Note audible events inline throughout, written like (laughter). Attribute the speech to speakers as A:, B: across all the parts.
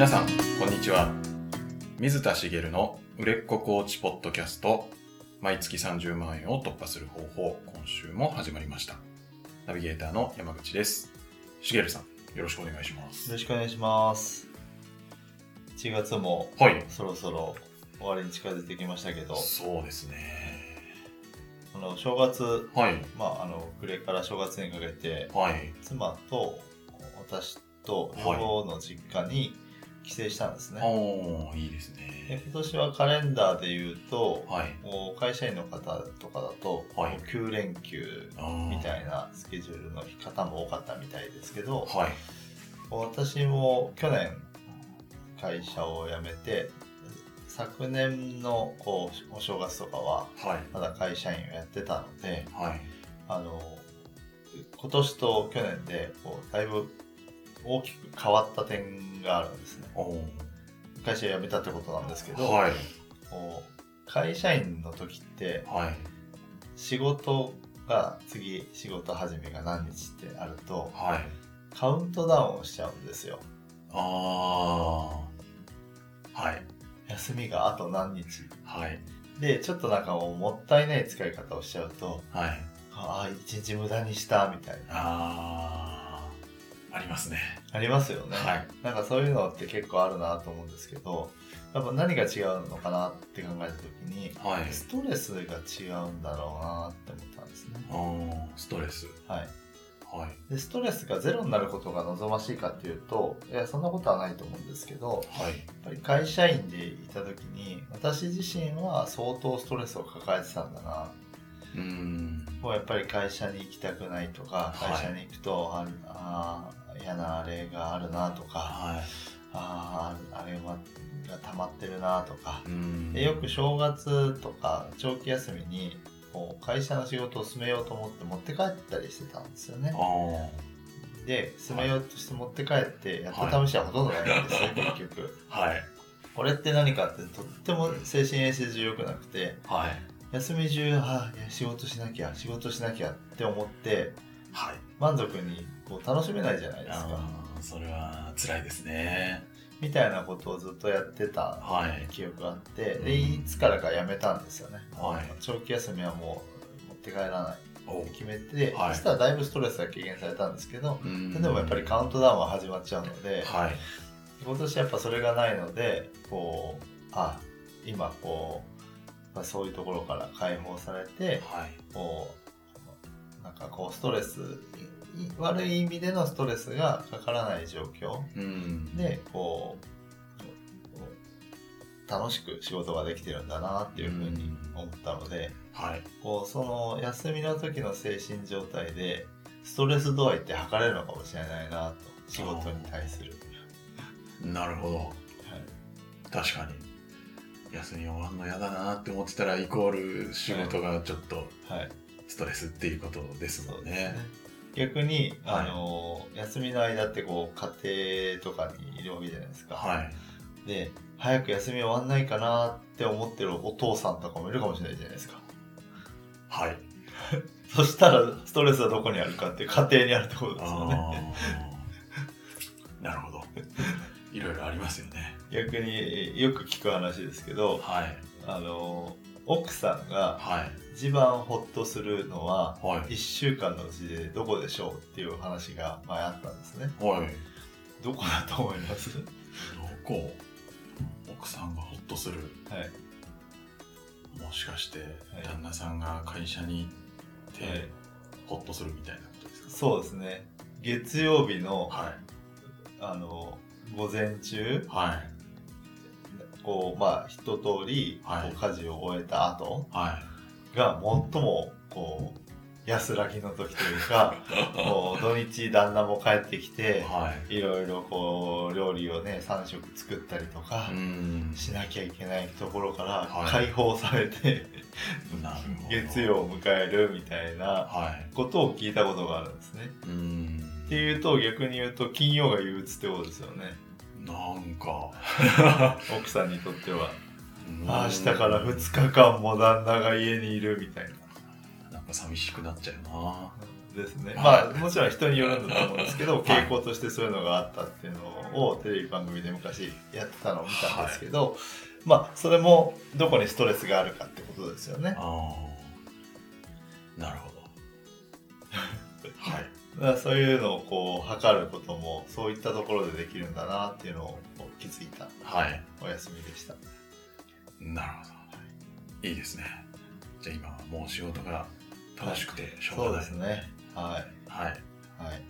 A: 皆さんこんにちは。水田茂の売れっ子コーチポッドキャスト。毎月30万円を突破する方法今週も始まりました。ナビゲーターの山口です。茂さんよろしくお願いします。
B: よろしくお願いします。1月も
A: はい。
B: そろそろ終わりに近づいてきましたけど、
A: そうですね。
B: あの正月、
A: はい。
B: まあ、あの暮れから正月にかけて、
A: はい。
B: 妻と私と
A: はい。
B: 両方の実家に帰省したんですね。
A: おーいいです
B: で
A: ね
B: 今年はカレンダーで言うと、
A: はい。
B: 会社員の方とかだと、
A: はい。
B: 9連休みたいなスケジュールの方も多かったみたいですけど、
A: はい。
B: 私も去年会社を辞めて昨年のこうお正月とかは
A: はい。
B: まだ会社員をやってたので
A: はい。
B: あの今年と去年でこうだいぶ大きく変わった点があるんですね。会社を辞めたってことなんですけど、
A: はい。
B: 会社員の時って
A: はい。
B: 仕事が次仕事始めが何日ってあると
A: はい。
B: カウントダウンをしちゃうんですよ。
A: ああはい。
B: 休みがあと何日。
A: はい。
B: でちょっとなんかもうもったいない使い方をしちゃうと
A: はい。
B: ああ一日無駄にしたみたいな。
A: ああありますね。
B: ありますよね、
A: はい。
B: なんかそういうのって結構あるなと思うんですけどやっぱ何が違うのかなって考えた時に
A: はい。
B: ストレスが違うんだろうなって思ったんですね。
A: あーストレス。
B: はい。
A: はい。
B: でストレスがゼロになることが望ましいかっていうといやそんなことはないと思うんですけど
A: はい。
B: やっぱり会社員でいた時に私自身は相当ストレスを抱えてたんだな。
A: うーん。
B: もうやっぱり会社に行きたくないとか
A: はい。
B: 会社に行くと、ああー嫌なあれがあるなとか
A: はい。
B: あーあれが溜まってるなとかでよく正月とか長期休みにこう会社の仕事を進めようと思って持って帰ったりしてたんですよね。
A: あ
B: で進めようとして持って帰ってやった試しはほとんどないんですよ、結局。
A: あはい。
B: これって何かってとっても精神衛生上良くなくて
A: はい。
B: 休み中あ仕事しなきゃ仕事しなきゃって思って
A: はい
B: 満足にこう楽しめないじゃないですか。
A: それは辛いですね。
B: みたいなことをずっとやってた
A: はい。
B: 記憶があって、
A: うん。
B: でいつからかやめたんですよね、
A: はい。
B: 長期休みはもう持って帰らない決めて、
A: はい。
B: そしたらだいぶストレスが軽減されたんですけどでもやっぱりカウントダウンは始まっちゃうので、
A: はい。
B: 今年やっぱそれがないのでこうあ今こう、まあ、そういうところから解放されて
A: はい。
B: こうなんかこうストレスいい悪い意味でのストレスがかからない状況。でこう楽しく仕事ができてるんだなっていうふうに思ったので
A: はい。
B: こうその休みの時の精神状態でストレス度合いって測れるのかもしれないなと仕事に対する。
A: なるほど。
B: はい。
A: 確かに。休み終わんの嫌だなって思ってたらイコール仕事がちょっと
B: はい。
A: ストレスっていうことですもんね。
B: 逆に、
A: はい
B: あの休みの間ってこう家庭とかにいるわけじゃないですか、
A: はい。
B: で早く休み終わんないかなって思ってるお父さんとかもいるかもしれないじゃないですか
A: はい。(laughs)
B: そしたらストレスはどこにあるかっていう家庭にあるってことですよね
A: なるほど。(laughs) いろいろありますよね。
B: 逆によく聞く話ですけど
A: はい。
B: あの奥さんが
A: はい。
B: 一番ホッとするのは
A: はい。
B: 1週間のうちでどこでしょうっていう話が前あったんですね
A: はい。
B: どこだと思います？
A: どこ？奥さんがホッとする。
B: はい
A: もしかして、
B: い
A: 旦那さんが会社に行って、
B: はい
A: ホッとするみたいなことですか？
B: そうですね月曜日の
A: はい。
B: あの午前中
A: はい。
B: こうまあ一通りこ
A: はいう
B: 家事を終えた後
A: はい。
B: が最もこう安らぎの時というか (laughs) こう土日旦那も帰ってきて
A: はい。
B: いろいろこう料理をね3食作ったりとか。しなきゃいけないところから
A: はい
B: 解放されて。(laughs) 月曜を迎えるみたいな
A: はい。
B: ことを聞いたことがあるんですね。っていうと逆に言うと金曜が憂鬱ってことですよね
A: なんか。(laughs)
B: 奥さんにとっては。
A: うん
B: 明日から2日間も旦那が家にいるみたいな。
A: なんか寂しくなっちゃうな
B: ですね。
A: はい
B: まあ、もちろん人によるんだと思うんですけど、
A: い
B: 傾向としてそういうのがあったっていうのをテレビ番組で昔やってたのを見たんですけど、まあ、それもどこにストレスがあるかってことですよね。
A: ああなるほどはい
B: そういうのをこう測ることもそういったところでできるんだなっていうのを気づいた
A: はい
B: お休みでした。
A: なるほどいいですねじゃあ今はもう仕事が楽しくてしょうがない、
B: そうですね。はい。
A: はい
B: はい。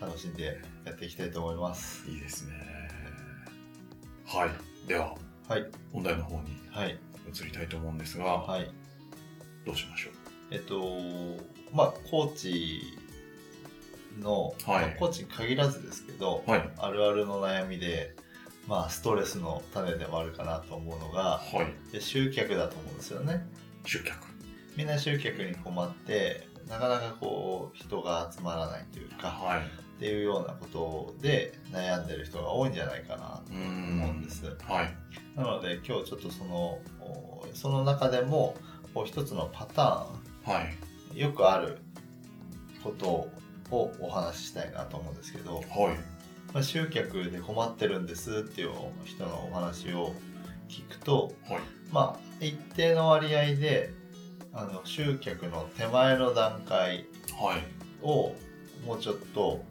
B: 楽しんでやっていきたいと思います。
A: いいですねはいでは
B: はい。
A: 本題の方に
B: はい。
A: 移りたいと思うんですが、
B: はい。
A: どうしましょう？
B: えっと、まあ、コーチの、
A: はい
B: まあコーチに限らずですけど、
A: はい。
B: あるあるの悩みで、まあ、ストレスの種でもあるかなと思うのが、
A: はい。
B: で集客だと思うんですよね。
A: 集客。
B: みんな集客に困って、なかなかこう、人が集まらないというか、
A: はい。
B: っていうようなことで悩んでる人が多いんじゃないかなと思うんです。
A: はい。
B: なので今日ちょっとそのおその中でもこう一つのパタ
A: はい。
B: ーンよくあることをお話ししたいなと思うんですけど、
A: はい。
B: まあ、集客で困ってるんですっていう人のお話を聞くと
A: はい。
B: まあ一定の割合であの集客の手前の段階
A: はい。
B: をもうちょっと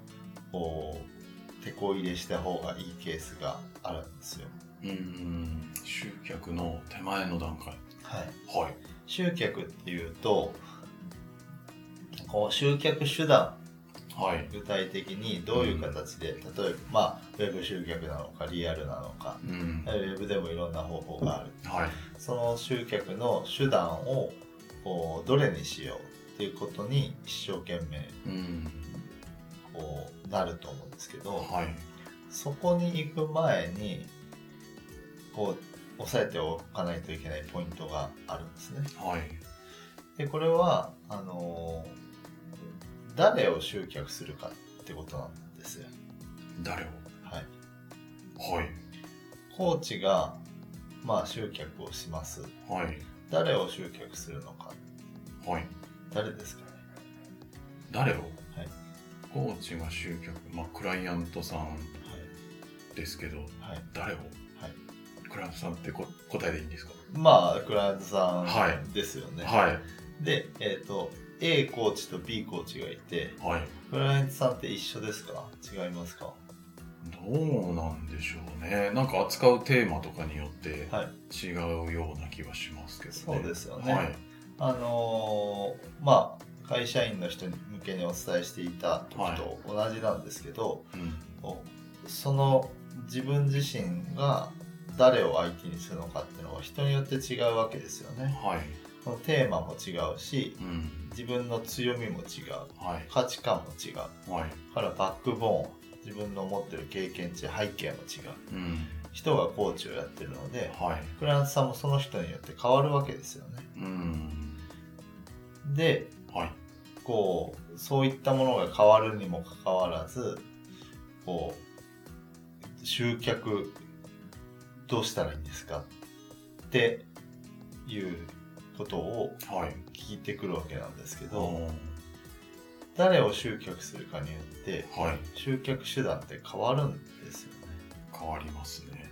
B: こう手こ入れした方がいいケースがあるんですよ。
A: うーん。集客の手前の段階。
B: はい。
A: はい。
B: 集客っていうとこう集客手段
A: はい
B: 具体的にどういう形で、例えば、まあ、ウェブ集客なのかリアルなのか。
A: うん。
B: ウェブでもいろんな方法がある。
A: はい。
B: その集客の手段をこうどれにしようっていうことに一生懸命
A: うん。
B: こうなると思うんですけど
A: はい。
B: そこに行く前にこう押さえておかないといけないポイントがあるんですね。
A: はい。
B: でこれはあのー誰を集客するかってことなんですよ。
A: 誰を？
B: はい、
A: はい。
B: コーチが、まあ、集客をします。
A: はい。
B: 誰を集客するのか。
A: はい。
B: 誰ですかね。
A: 誰を？
B: はい。
A: コーチが集客。まあクライアントさんですけど
B: はい。
A: 誰を？
B: はい。
A: クライアントさんってこ答えでいいんですか？
B: まあクライアントさ
A: はい。
B: んですよね。
A: はい。
B: で、えっと A コーチと B コーチがいて
A: はい。
B: クライアントさんって一緒ですか？違いますか？
A: どうなんでしょうね。なんか扱うテーマとかによって
B: はい。
A: 違うような気はしますけどね。
B: そうですよね。
A: はい。
B: あのーまあ会社員の人向けにお伝えしていた時と同じなんですけど、
A: うん。
B: その自分自身が誰を相手にするのかっていうのは人によって違うわけですよね。
A: はい
B: このテーマも違うし
A: うん。
B: 自分の強みも違う。
A: はい。
B: 価値観も違う。
A: はい。
B: だからバックボーン自分の持ってる経験値背景も違う。
A: うん。
B: 人がコーチをやってるので
A: はい。
B: クライアントさんもその人によって変わるわけですよね。
A: うん。
B: で
A: はい。
B: こうそういったものが変わるにもかかわらずこう集客どうしたらいいんですかっていうことを
A: はい。
B: 聞いてくるわけなんですけ
A: お
B: ど
A: ー
B: 誰を集客するかによって
A: はい。
B: 集客手段って変わるんですよね。
A: 変わりますね。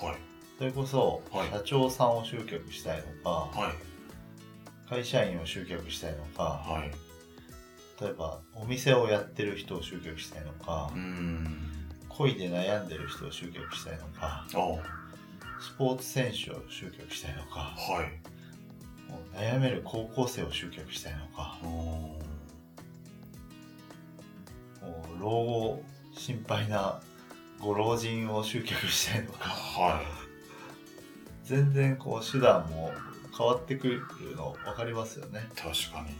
A: はい。
B: それこそ、
A: はい。
B: 社長さんを集客したいのか
A: はい。
B: 会社員を集客したいのか
A: はい。
B: 例えばお店をやってる人を集客したいのか
A: うん。
B: 恋で悩んでる人を集客したいのかスポーツ選手を集客したいのか
A: い。
B: もう悩める高校生を集客したいのかもう老後心配なご老人を集客したいのか。
A: は
B: 全然こう手段も変わってくるの分かりますよね。
A: い確かに。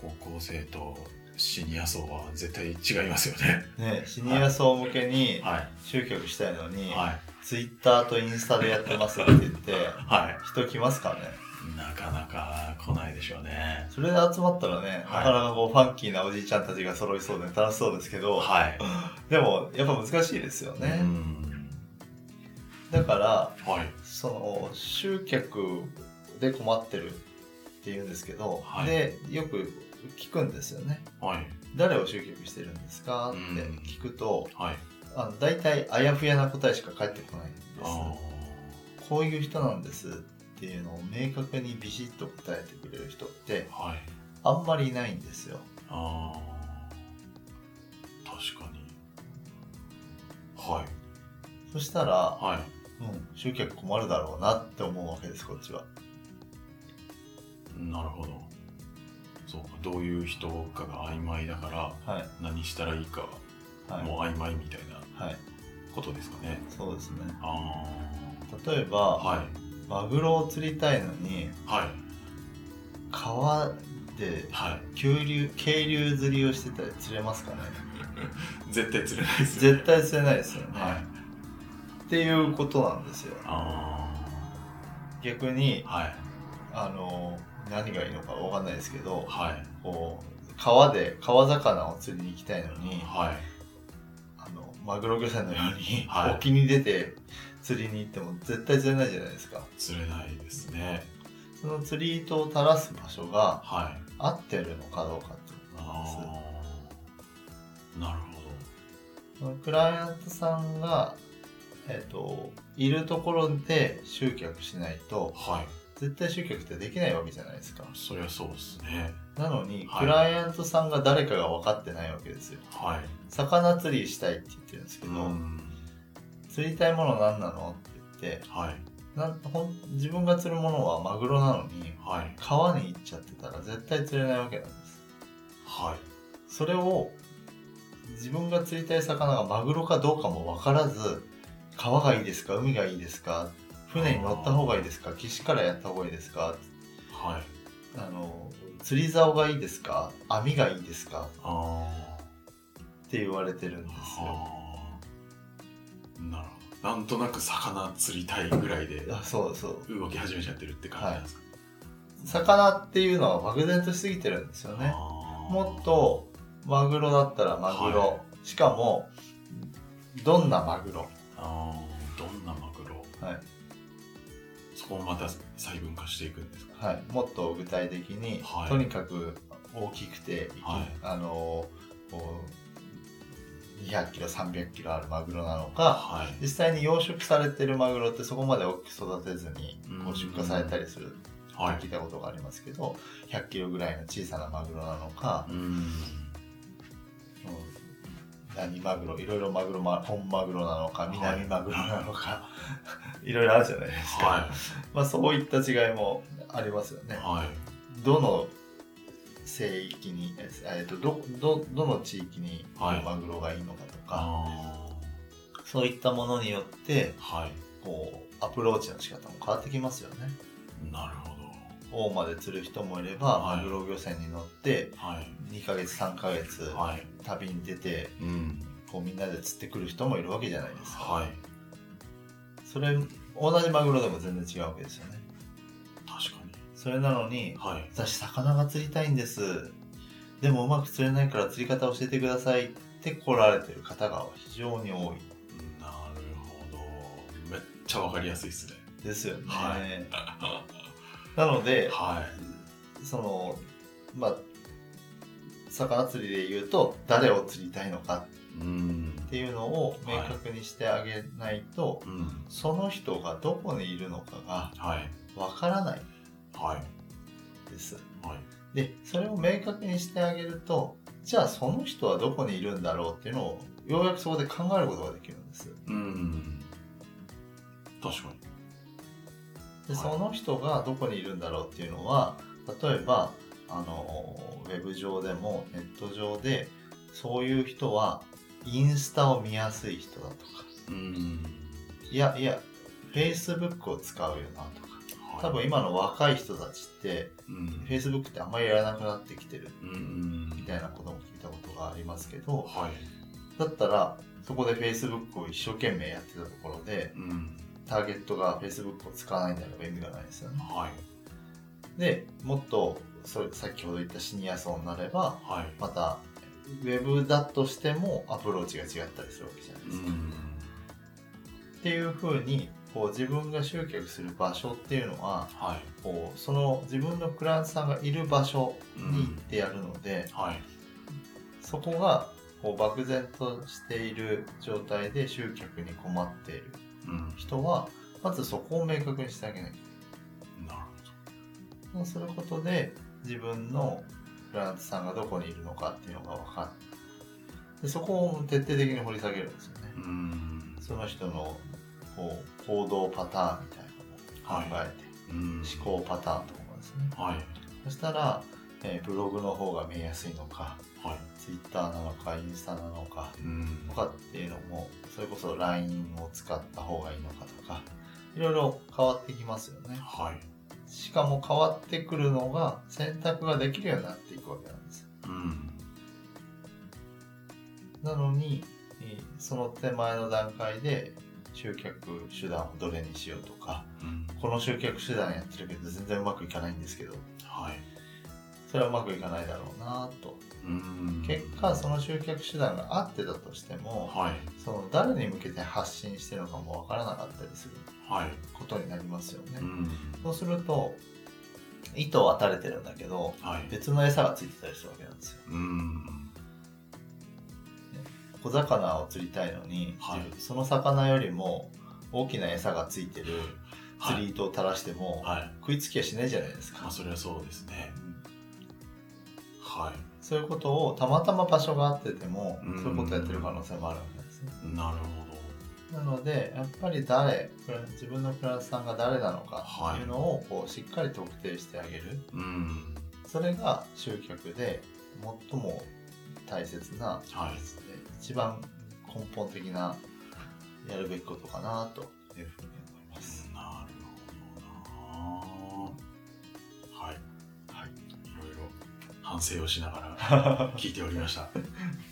A: 高校生とシニア層は絶対違いますよね。
B: ねシニア層向けに
A: はい。
B: 集客したいのに、
A: はい
B: ツイッターとインスタでやってますって言って
A: は
B: 人来ますかね？
A: いなかなか来ないでしょうね。
B: それで集まったらね、
A: はい。
B: なかなかこうファンキーなおじいちゃんたちが揃いそうで楽しそうですけど、
A: はい。(laughs)
B: でもやっぱ難しいですよ
A: う
B: ね、
A: ん。
B: だから
A: はい。
B: その集客で困ってるって言うんですけど、
A: はい。
B: でよく聞くんですよね。
A: はい。
B: 誰を集客してるんですかって
A: うん
B: 聞くと、
A: はい。
B: あの大体あやふやな答えしか返ってこないんです
A: あ
B: こういう人なんですっていうのを明確にビシッと答えてくれる人って
A: あ。はい。
B: あんまりいないんですよ
A: ああ。確かに。はい。
B: そしたら、
A: はい。
B: うん、集客困るだろうなって思うわけですこっちは
A: なるほど。そうか。どういう人かが曖昧だから、
B: はい
A: 何したらいいか
B: はい
A: もう曖昧みたいな
B: はい
A: ことですかね。
B: そうですね
A: あ
B: 例えば、
A: あ。はい。
B: マグロを釣りたいのに
A: はい。
B: 川で
A: はい。
B: 急流渓流釣りをしてたら釣れますかね？(laughs)
A: 絶対釣れないですよね。
B: 絶対釣れないですよね、
A: はい。
B: っていうことなんですよ
A: あ
B: 逆に
A: あ。はい。
B: あの何がいいのかわかんないですけど
A: はい。
B: こう川で川魚を釣りに行きたいのに
A: はい。
B: マグロ漁船のように、
A: はい
B: 沖に出て釣りに行っても絶対釣れないじゃないですか
A: 釣れないですね。
B: その釣り糸を垂らす場所が
A: はい。
B: 合ってるのかどうかっていうことなんです。
A: なるほ
B: そのクライアントさんが、えっといるところで集客しないと
A: ど。はい。
B: 絶対集客ってできないわけじゃないですか
A: そりゃそうですね。
B: なのに、
A: はい
B: クライアントさんが誰かが分かってないわけですよ
A: はい。
B: 魚釣りしたいって言ってるんですけ
A: う
B: ど、
A: ん。
B: 釣りたいもの何なのって言って
A: はい。
B: なんほん自分が釣るものはマグロなのに
A: はい。
B: 川に行っちゃってたら絶対釣れないわけなんです
A: はい。
B: それを自分が釣りたい魚がマグロかどうかも分からず川がいいですか海がいいですか船に乗った方がいいですか？岸からやった方がいいですか？
A: はい。
B: あの釣り竿がいいですか？網がいいですか？
A: あ
B: って言われてるんで
A: あ。
B: すよ。
A: はあ。なるほど。なんとなく魚釣りたいぐらいで
B: あそうそう。
A: 動き始めちゃってるって感じなんですか？
B: 魚っていうのは漠然としすぎてるんですよね。もっとマグロだったらマグロ、
A: は
B: しかもどんなマグロ？
A: あこをまた細分化していくんですか？
B: はい、もっと具体的に、
A: はい。
B: とにかく大きくて、
A: はい。
B: あのこう200キロ300キロあるマグロなのか
A: はい。
B: 実際に養殖されてるマグロってそこまで大きく育てずにこ
A: う
B: うん。出荷されたりする
A: はい。
B: 聞いたことがありますけど100キロぐらいの小さなマグロなのか、
A: うん
B: うん何マグロいろいろマグロま本マグロなのか、南マグロなのか、(laughs) い、ろいろあるじゃないですか、
A: は
B: まあ、そういった違いもありますよね。
A: い。はい。
B: どの聖域に、えっとどどどの地域に
A: はい
B: マグロがいいのかとか、
A: あ
B: そういったものによって
A: ーはい。
B: こうアプローチの仕方も変わってきますよね。
A: なるほ
B: 大間で釣る人もいれば、
A: はい。
B: マグロ漁船に乗って
A: どはい。
B: 2ヶ月3ヶ月
A: はい。
B: 旅に出て
A: うん。
B: こうみんなで釣ってくる人もいるわけじゃないですか。
A: はい。
B: それ同じマグロでも全然違うわけですよね。
A: 確かに。
B: それなのに
A: はい。
B: 私魚が釣りたいんです。でもうまく釣れないから釣り方教えてくださいって来られてる方が非常に多い。
A: なるほど。めっちゃわかりやすいですね。
B: ですよね、
A: はい
B: なので
A: は
B: そのまあ魚釣りで言うと誰を釣りたいのかっていうのを明確にしてあげないと、
A: うん。
B: その人がどこにいるのかが
A: はい。
B: わからない
A: はい。
B: です。
A: はい。
B: でそれを明確にしてあげるとじゃあその人はどこにいるんだろうっていうのをようやくそこで考えることができるんです
A: うん。確かに
B: で、
A: はい。
B: その人がどこにいるんだろうっていうのは例えばあのウェブ上でもネット上でそういう人はインスタを見やすい人だとか。
A: うん。
B: いやいや Facebook を使うよなとか。
A: はい。
B: 多分今の若い人たちって
A: うん。
B: Facebook ってあんまりやらなくなってきてる。
A: うん。
B: みたいなことも聞いたことがありますけど
A: はい。
B: だったらそこで Facebook を一生懸命やってたところで
A: うん
B: ターゲットが Facebook を使わないんであれば意味がないですよね
A: はい
B: でもっとそれ先ほど言ったシニア層になれば
A: はい
B: またウェブだとしてもアプローチが違ったりするわけじゃないですか、
A: うん
B: っていうふうにこう自分が集客する場所っていうのは
A: はい。
B: こうその自分のクライアントさんがいる場所に行ってやるので、
A: はい。
B: そこがこう漠然としている状態で集客に困っている
A: うん。
B: 人はまずそこを明確にしてあげない
A: なる
B: そうすることで自分のクライアントさんがどこにいるのかっていうのが分かるでそこを徹底的に掘り下げるんですよね
A: ほど。うん。
B: その人のこう行動パターンみたいなのを考えて、
A: うん。
B: 思考パターンとかですね
A: はい。
B: そしたら、えーブログの方が見えやすいのか
A: はい。
B: ツイッターなのかインスタなのか
A: うん
B: と。かっていうのもそれこそ LINE を使った方がいいのかとかいろいろ変わってきますよね
A: はい。
B: しかも変わってくるのが選択ができるようになっていくわけなんです
A: うん。
B: なのにえーその手前の段階で集客手段をどれにしようとか
A: うん。
B: この集客手段やってるけど全然うまくいかないんですけど
A: はい。
B: それはうまくいかないだろうなと
A: うん。
B: 結果その集客手段が合ってたとしても
A: はい。
B: その誰に向けて発信してるのかもわからなかったりする
A: はい。
B: ことになりますよね、
A: うん。
B: そうすると糸は垂れてるんだけど
A: はい。
B: 別の餌がついてたりするわけなんですよ
A: うん。
B: 小魚を釣りたいのに、
A: はい
B: その魚よりも大きな餌がついてる
A: はい
B: 釣り糸を垂らしても、
A: はい。
B: 食いつきはしないじゃないですか、
A: まあ、それはそうですね。は
B: そういうことをたまたま場所があってても、
A: うん
B: そういうことやってる可能性もあるわけですね
A: い。なるほ
B: なのでやっぱり誰自分のクライアントさんが誰なのかっていうのをこうしっかり特定してあげる
A: ど。うん。
B: それが集客で最も大切な
A: はい。
B: 一番根本的なやるべきことかなというふうに
A: 反省をしながら (laughs) 聞いておりました。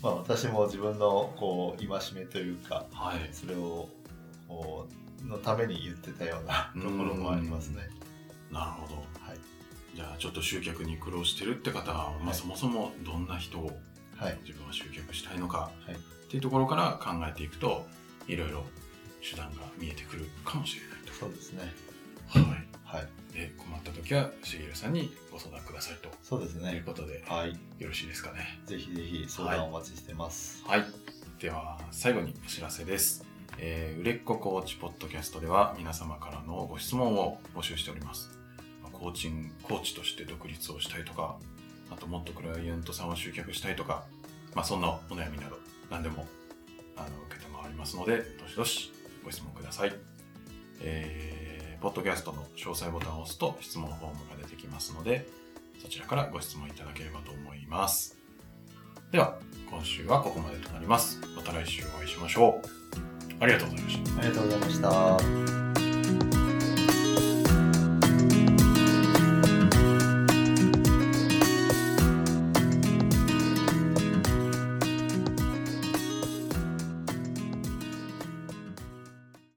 B: まあ私も自分のこう戒めというか
A: はい。
B: それをこうのために言ってたようなところもありますね。
A: なるほど。
B: はい。
A: じゃあちょっと集客に苦労してるって方は、まあ、
B: はい
A: そもそもどんな人を
B: はい。
A: 自分は集客したいのか
B: はい
A: っていうところから考えていくといろいろ手段が見えてくるかもしれないと。
B: そうですね。
A: はい。
B: はい。
A: で困った時はしげるさんにご相談くださいと
B: そうです
A: いう
B: ね。
A: ことで
B: はい。
A: よろしいですかね。
B: ぜひぜひ相談お待ちしてます。
A: はい。では、最後にお知らせです。えー売れっ子コーチポッドキャストでは皆様からのご質問を募集しております。まあコーチング、コーチとして独立をしたいとか、あともっとクライアントさんを集客したいとか、まあそんなお悩みなど何でもあの受けたまわりますので、どしどしご質問ください。えー、ポッドキャストの詳細ボタンを押すと質問フォームが出てきますので、そちらからご質問いただければと思います。では、今週はここまでとなります。また来週お会いしましょう。ありがとうございました。
B: ありがとうございました。